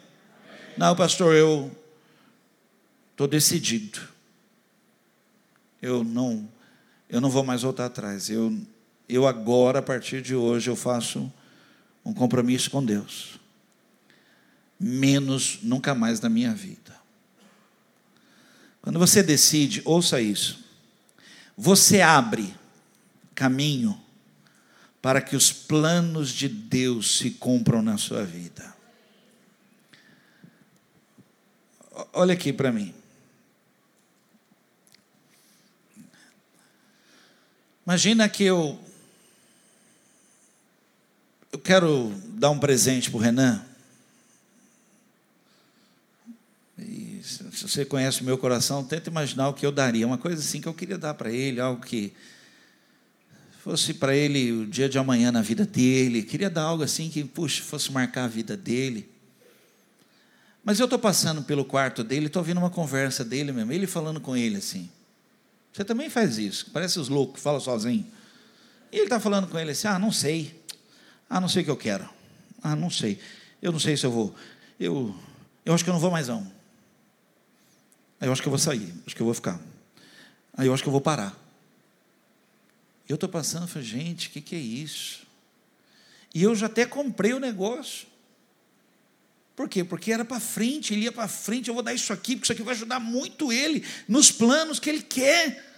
Não, pastor, eu estou decidido. Eu não, eu não vou mais voltar atrás. Eu, eu agora, a partir de hoje, eu faço um compromisso com Deus. Menos nunca mais na minha vida. Quando você decide, ouça isso. Você abre caminho para que os planos de Deus se cumpram na sua vida. Olha aqui para mim. Imagina que eu eu quero dar um presente para o Renan. E se você conhece o meu coração, tenta imaginar o que eu daria. Uma coisa assim que eu queria dar para ele, algo que fosse para ele o dia de amanhã na vida dele, queria dar algo assim que, puxa, fosse marcar a vida dele. Mas eu estou passando pelo quarto dele, estou ouvindo uma conversa dele mesmo, ele falando com ele assim. Você também faz isso, parece os loucos, fala sozinho. E ele está falando com ele assim: ah, não sei. Ah, não sei o que eu quero. Ah, não sei. Eu não sei se eu vou. Eu, eu acho que eu não vou mais não. Aí eu acho que eu vou sair, acho que eu vou ficar. Aí eu acho que eu vou parar. Eu estou passando e falei, gente, o que, que é isso? E eu já até comprei o negócio. Por quê? Porque era para frente, ele ia para frente, eu vou dar isso aqui, porque isso aqui vai ajudar muito ele nos planos que ele quer.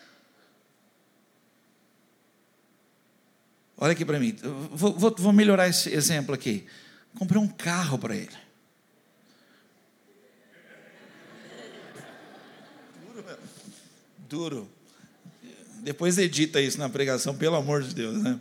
Olha aqui para mim, vou, vou, vou, melhorar esse exemplo aqui. Comprei um carro para ele. Duro. Duro. Depois edita isso na pregação, pelo amor de Deus, né?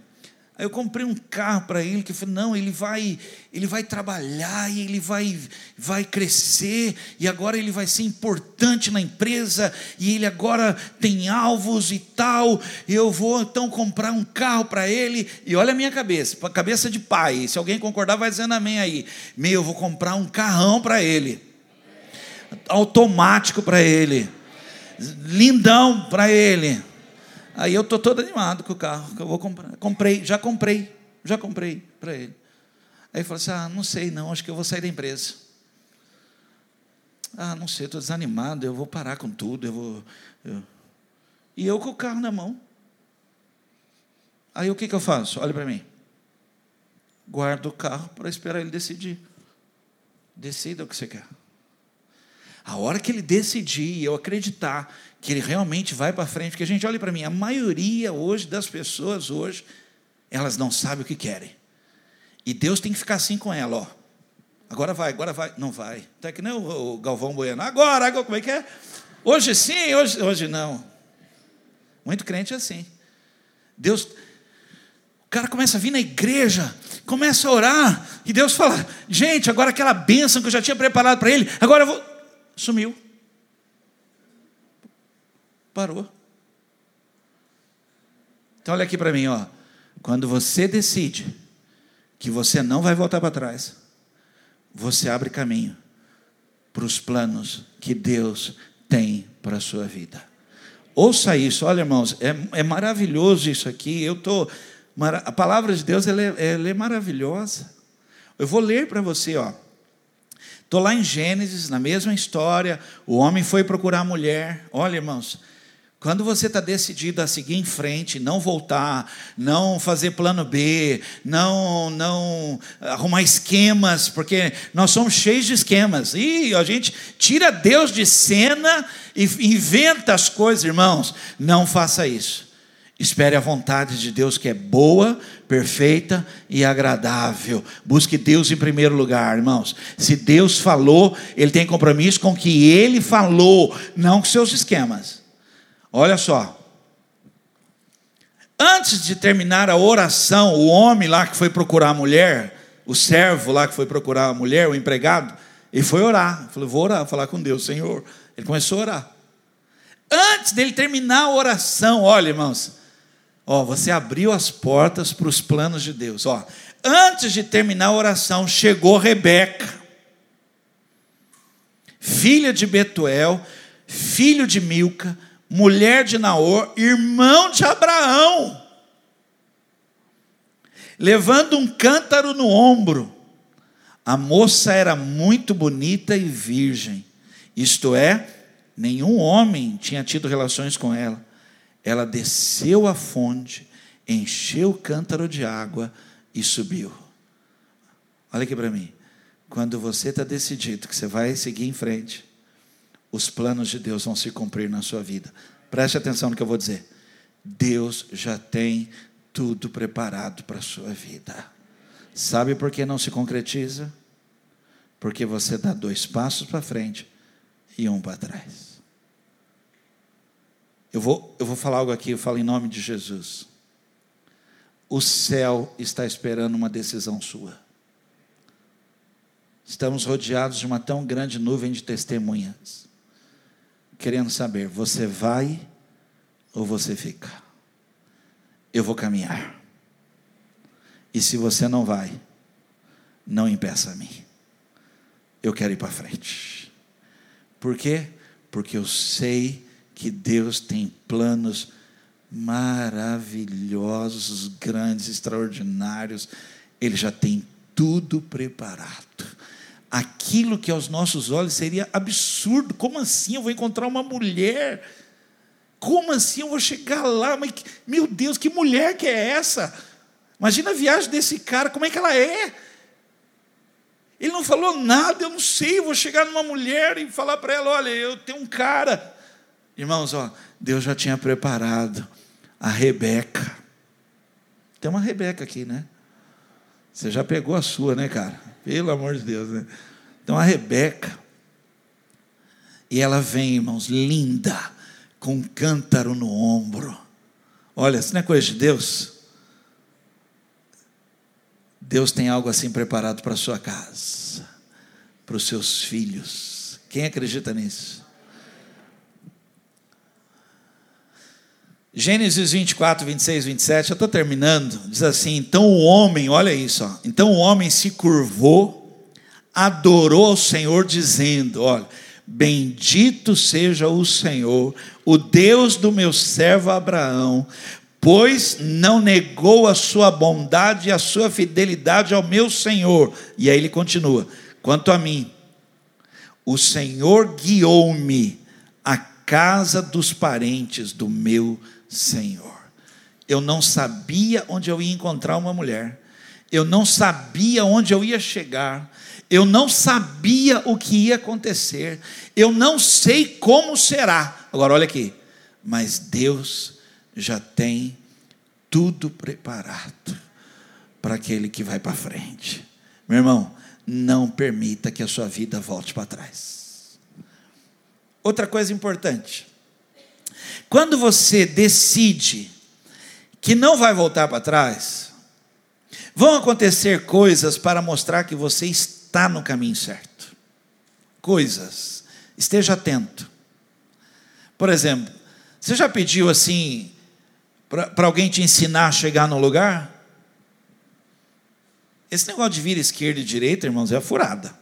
Aí eu comprei um carro para ele que falou: "Não, ele vai, ele vai trabalhar e ele vai vai crescer e agora ele vai ser importante na empresa e ele agora tem alvos e tal. Eu vou então comprar um carro para ele e olha a minha cabeça, cabeça de pai. Se alguém concordar vai dizendo amém aí. Meu, eu vou comprar um carrão para ele. Automático para ele. Lindão para ele Aí eu estou todo animado com o carro que eu vou comprar. Comprei, já comprei, já comprei para ele. Aí ele falou assim: Ah, não sei não, acho que eu vou sair da empresa. Ah, não sei, estou desanimado, eu vou parar com tudo, eu vou. Eu... E eu com o carro na mão. Aí o que, que eu faço? Olha para mim. Guardo o carro para esperar ele decidir. Decida o que você quer. A hora que ele decidir eu acreditar que ele realmente vai para frente, porque a gente olha para mim, a maioria hoje das pessoas hoje, elas não sabem o que querem. E Deus tem que ficar assim com ela, ó. Agora vai, agora vai. Não vai. Tá que nem o Galvão Bueno. Agora, agora, como é que é? Hoje sim, hoje, hoje não. Muito crente é assim. Deus, o cara começa a vir na igreja, começa a orar, e Deus fala: gente, agora aquela bênção que eu já tinha preparado para ele, agora eu vou. Sumiu. Parou. Então olha aqui para mim, ó. Quando você decide que você não vai voltar para trás, você abre caminho para os planos que Deus tem para a sua vida. Ouça isso, olha irmãos, é, é maravilhoso isso aqui. Eu tô, a palavra de Deus ela é, ela é maravilhosa. Eu vou ler para você, ó. Estou lá em Gênesis, na mesma história. O homem foi procurar a mulher. Olha, irmãos, quando você está decidido a seguir em frente, não voltar, não fazer plano B, não, não arrumar esquemas, porque nós somos cheios de esquemas. E a gente tira Deus de cena e inventa as coisas, irmãos. Não faça isso. Espere a vontade de Deus que é boa, perfeita e agradável. Busque Deus em primeiro lugar, irmãos. Se Deus falou, Ele tem compromisso com o que Ele falou, não com seus esquemas. Olha só. Antes de terminar a oração, o homem lá que foi procurar a mulher, o servo lá que foi procurar a mulher, o empregado, ele foi orar. Falou: Vou orar, falar com Deus, Senhor. Ele começou a orar. Antes dele terminar a oração, olha, irmãos, Ó, você abriu as portas para os planos de Deus. Ó, antes de terminar a oração, chegou Rebeca, filha de Betuel, filho de Milca, mulher de Naor, irmão de Abraão, levando um cântaro no ombro. A moça era muito bonita e virgem, isto é, nenhum homem tinha tido relações com ela ela desceu à fonte, encheu o cântaro de água e subiu. Olha aqui para mim. Quando você está decidido que você vai seguir em frente, os planos de Deus vão se cumprir na sua vida. Preste atenção no que eu vou dizer. Deus já tem tudo preparado para a sua vida. Sabe por que não se concretiza? Porque você dá dois passos para frente e um para trás. Eu vou, eu vou falar algo aqui, eu falo em nome de Jesus. O céu está esperando uma decisão sua. Estamos rodeados de uma tão grande nuvem de testemunhas, querendo saber: você vai ou você fica? Eu vou caminhar. E se você não vai, não impeça a mim. Eu quero ir para frente. Por quê? Porque eu sei que Deus tem planos maravilhosos, grandes, extraordinários. Ele já tem tudo preparado. Aquilo que aos nossos olhos seria absurdo. Como assim eu vou encontrar uma mulher? Como assim eu vou chegar lá? Mas, meu Deus, que mulher que é essa? Imagina a viagem desse cara, como é que ela é? Ele não falou nada, eu não sei, eu vou chegar numa mulher e falar para ela: olha, eu tenho um cara Irmãos, ó, Deus já tinha preparado a Rebeca. Tem uma Rebeca aqui, né? Você já pegou a sua, né, cara? Pelo amor de Deus, né? Então a Rebeca, e ela vem, irmãos, linda, com um cântaro no ombro. Olha, isso não é coisa de Deus? Deus tem algo assim preparado para a sua casa, para os seus filhos. Quem acredita nisso? Gênesis 24, 26, 27, eu estou terminando, diz assim: então o homem, olha isso, ó, então o homem se curvou, adorou ao Senhor, dizendo: olha, bendito seja o Senhor, o Deus do meu servo Abraão, pois não negou a sua bondade e a sua fidelidade ao meu Senhor. E aí ele continua: quanto a mim, o Senhor guiou-me à casa dos parentes do meu Senhor Senhor. Eu não sabia onde eu ia encontrar uma mulher, eu não sabia onde eu ia chegar, eu não sabia o que ia acontecer, eu não sei como será. Agora, olha aqui, mas Deus já tem tudo preparado para aquele que vai para frente. Meu irmão, não permita que a sua vida volte para trás. Outra coisa importante, quando você decide que não vai voltar para trás, vão acontecer coisas para mostrar que você está no caminho certo. Coisas. Esteja atento. Por exemplo, você já pediu assim para alguém te ensinar a chegar no lugar? Esse negócio de vir esquerda e direita, irmãos, é furada.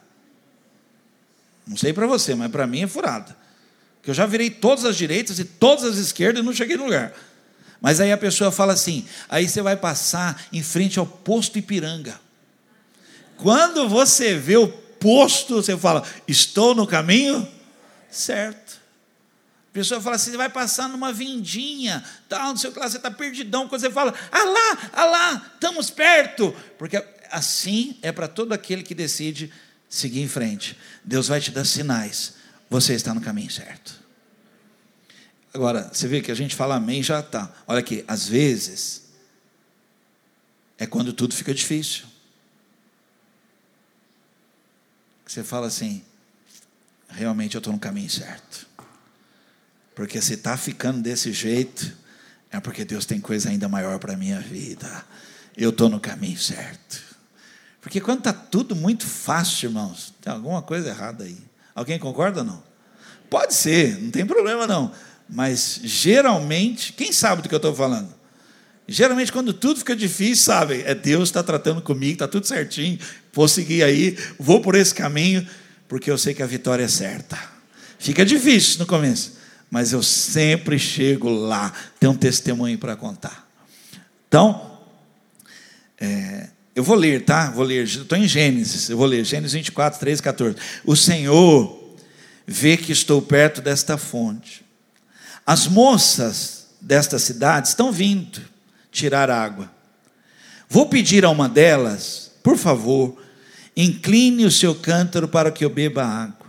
Não sei para você, mas para mim é furada que eu já virei todas as direitas e todas as esquerdas e não cheguei no lugar. Mas aí a pessoa fala assim: aí você vai passar em frente ao posto Ipiranga. Quando você vê o posto, você fala: estou no caminho certo. A pessoa fala assim: você vai passar numa vindinha, tal, não sei o que lá, você está perdidão. Quando você fala: ah lá, ah lá, estamos perto. Porque assim é para todo aquele que decide seguir em frente. Deus vai te dar sinais. Você está no caminho certo. Agora, você vê que a gente fala amém já está. Olha aqui, às vezes é quando tudo fica difícil. Você fala assim, realmente eu estou no caminho certo. Porque se está ficando desse jeito, é porque Deus tem coisa ainda maior para a minha vida. Eu estou no caminho certo. Porque quando está tudo muito fácil, irmãos, tem alguma coisa errada aí. Alguém concorda ou não? Pode ser, não tem problema não. Mas geralmente, quem sabe do que eu estou falando? Geralmente, quando tudo fica difícil, sabe? É Deus está tratando comigo, está tudo certinho. Vou seguir aí, vou por esse caminho, porque eu sei que a vitória é certa. Fica difícil no começo, mas eu sempre chego lá, tenho um testemunho para contar. Então, é, eu vou ler, tá? Vou ler, estou em Gênesis, eu vou ler, Gênesis 24, 13, 14. O Senhor vê que estou perto desta fonte. As moças desta cidade estão vindo tirar água. Vou pedir a uma delas, por favor, incline o seu cântaro para que eu beba água.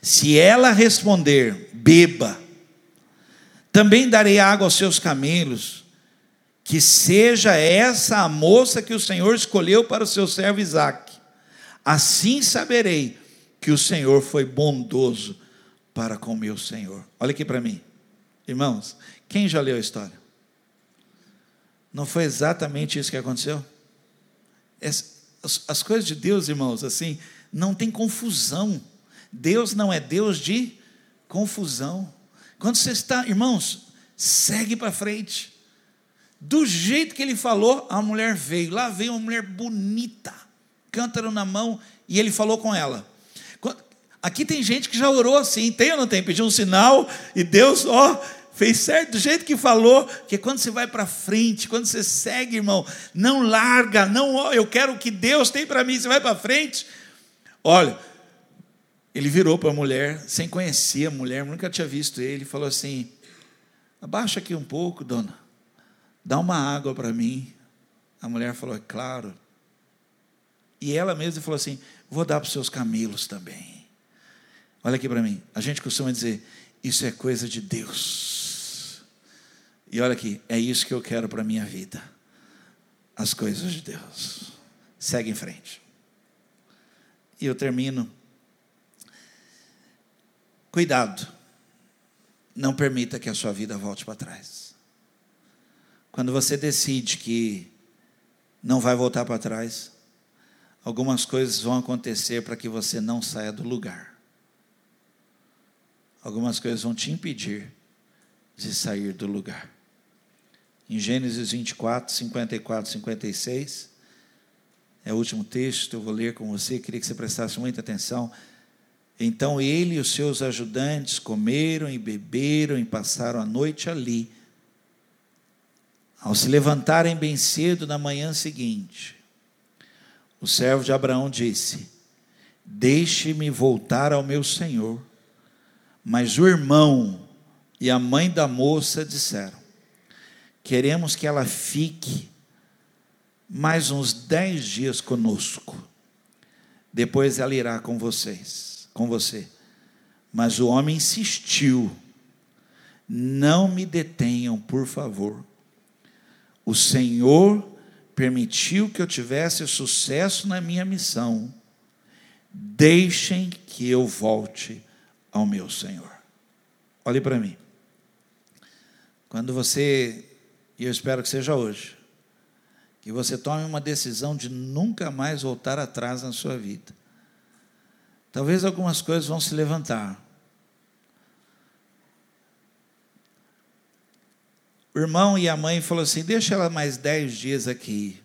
Se ela responder, beba, também darei água aos seus camelos que seja essa a moça que o Senhor escolheu para o seu servo Isaac. Assim saberei que o Senhor foi bondoso para com meu Senhor. Olha aqui para mim, irmãos, quem já leu a história? Não foi exatamente isso que aconteceu? As, as, as coisas de Deus, irmãos, assim, não tem confusão. Deus não é Deus de confusão. Quando você está, irmãos, segue para frente. Do jeito que ele falou, a mulher veio. Lá veio uma mulher bonita, cântaro na mão, e ele falou com ela. Aqui tem gente que já orou assim, tem ou não tem? Pediu um sinal e Deus, ó, fez certo do jeito que falou, que quando você vai para frente, quando você segue, irmão, não larga, não, ó, eu quero o que Deus tem para mim, você vai para frente. Olha, ele virou para a mulher, sem conhecer a mulher, nunca tinha visto ele, falou assim: abaixa aqui um pouco, dona dá uma água para mim. A mulher falou, é claro. E ela mesma falou assim: vou dar para os seus camelos também. Olha aqui para mim. A gente costuma dizer: isso é coisa de Deus. E olha aqui, é isso que eu quero para a minha vida. As coisas de Deus. Segue em frente. E eu termino. Cuidado. Não permita que a sua vida volte para trás. Quando você decide que não vai voltar para trás, algumas coisas vão acontecer para que você não saia do lugar. Algumas coisas vão te impedir de sair do lugar. Em Gênesis 24, 54, 56, é o último texto, eu vou ler com você, queria que você prestasse muita atenção. Então ele e os seus ajudantes comeram e beberam e passaram a noite ali ao se levantarem bem cedo na manhã seguinte, o servo de Abraão disse: Deixe-me voltar ao meu senhor. Mas o irmão e a mãe da moça disseram: Queremos que ela fique mais uns dez dias conosco. Depois ela irá com vocês, com você. Mas o homem insistiu: Não me detenham, por favor o Senhor permitiu que eu tivesse sucesso na minha missão. Deixem que eu volte ao meu Senhor. Olhe para mim. Quando você, e eu espero que seja hoje, que você tome uma decisão de nunca mais voltar atrás na sua vida. Talvez algumas coisas vão se levantar. O irmão e a mãe falou assim: deixa ela mais dez dias aqui.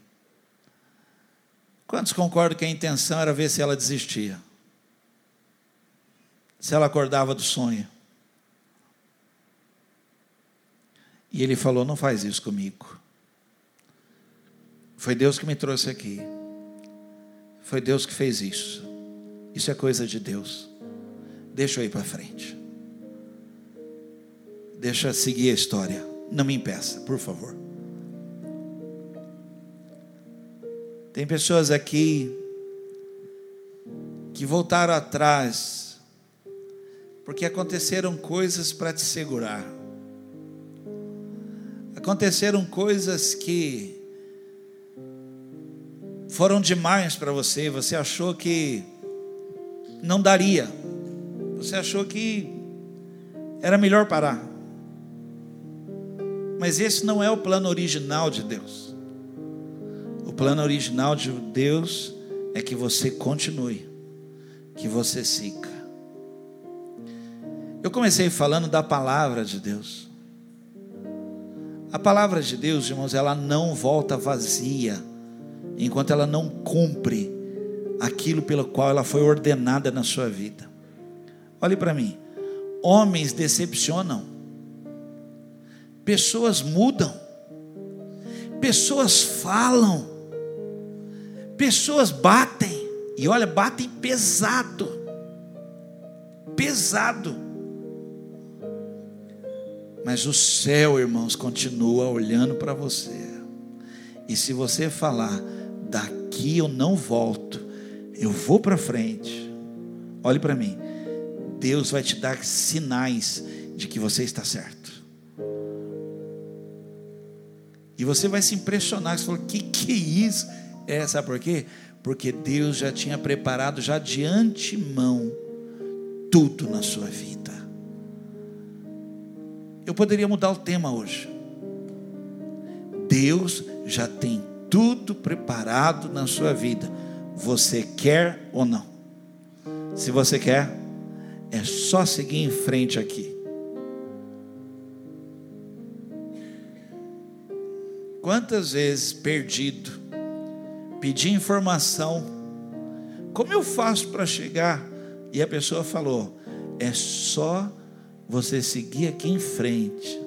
Quantos concordam que a intenção era ver se ela desistia? Se ela acordava do sonho? E ele falou: Não faz isso comigo. Foi Deus que me trouxe aqui. Foi Deus que fez isso. Isso é coisa de Deus. Deixa eu ir para frente. Deixa eu seguir a história. Não me impeça, por favor. Tem pessoas aqui que voltaram atrás porque aconteceram coisas para te segurar. Aconteceram coisas que foram demais para você, você achou que não daria, você achou que era melhor parar. Mas esse não é o plano original de Deus. O plano original de Deus é que você continue, que você siga. Eu comecei falando da palavra de Deus. A palavra de Deus, irmãos, ela não volta vazia enquanto ela não cumpre aquilo pelo qual ela foi ordenada na sua vida. Olhe para mim. Homens decepcionam. Pessoas mudam. Pessoas falam. Pessoas batem. E olha, batem pesado. Pesado. Mas o céu, irmãos, continua olhando para você. E se você falar, daqui eu não volto, eu vou para frente, olhe para mim, Deus vai te dar sinais de que você está certo. E você vai se impressionar, você falou, que que é isso? É, sabe por quê? Porque Deus já tinha preparado já de antemão tudo na sua vida. Eu poderia mudar o tema hoje. Deus já tem tudo preparado na sua vida. Você quer ou não? Se você quer, é só seguir em frente aqui. Quantas vezes perdido, pedi informação, como eu faço para chegar? E a pessoa falou: é só você seguir aqui em frente.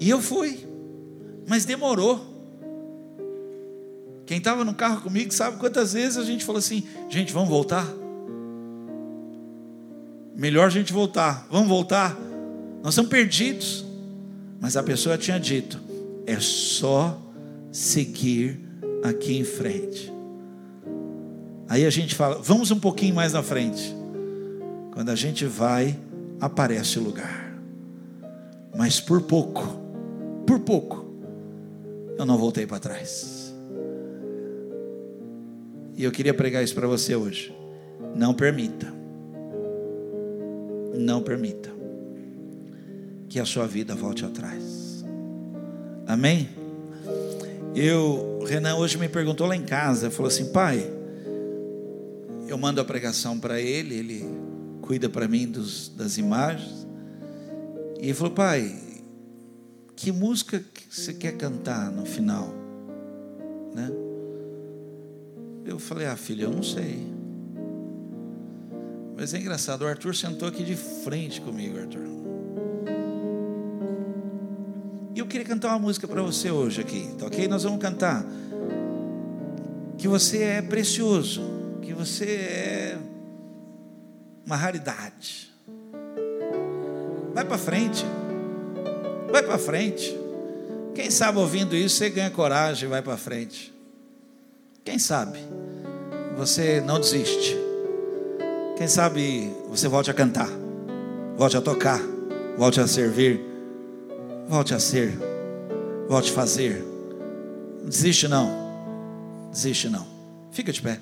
E eu fui, mas demorou. Quem estava no carro comigo sabe quantas vezes a gente falou assim: gente, vamos voltar? Melhor a gente voltar. Vamos voltar? Nós estamos perdidos. Mas a pessoa tinha dito: é só seguir aqui em frente. Aí a gente fala: vamos um pouquinho mais na frente. Quando a gente vai, aparece o lugar. Mas por pouco, por pouco, eu não voltei para trás. E eu queria pregar isso para você hoje. Não permita não permita que a sua vida volte atrás. Amém? Eu, o Renan hoje me perguntou lá em casa, falou assim, pai, eu mando a pregação para ele, ele cuida para mim dos, das imagens. E ele falou, pai, que música que você quer cantar no final? Né? Eu falei, ah, filho, eu não sei. Mas é engraçado, o Arthur sentou aqui de frente comigo, Arthur. E eu queria cantar uma música para você hoje aqui, tá ok? Nós vamos cantar. Que você é precioso, que você é uma raridade. Vai para frente. Vai para frente. Quem sabe ouvindo isso você ganha coragem e vai para frente. Quem sabe? Você não desiste. Quem sabe você volte a cantar, volte a tocar, volte a servir, volte a ser, volte a fazer. Desiste não, desiste não. Fica de pé.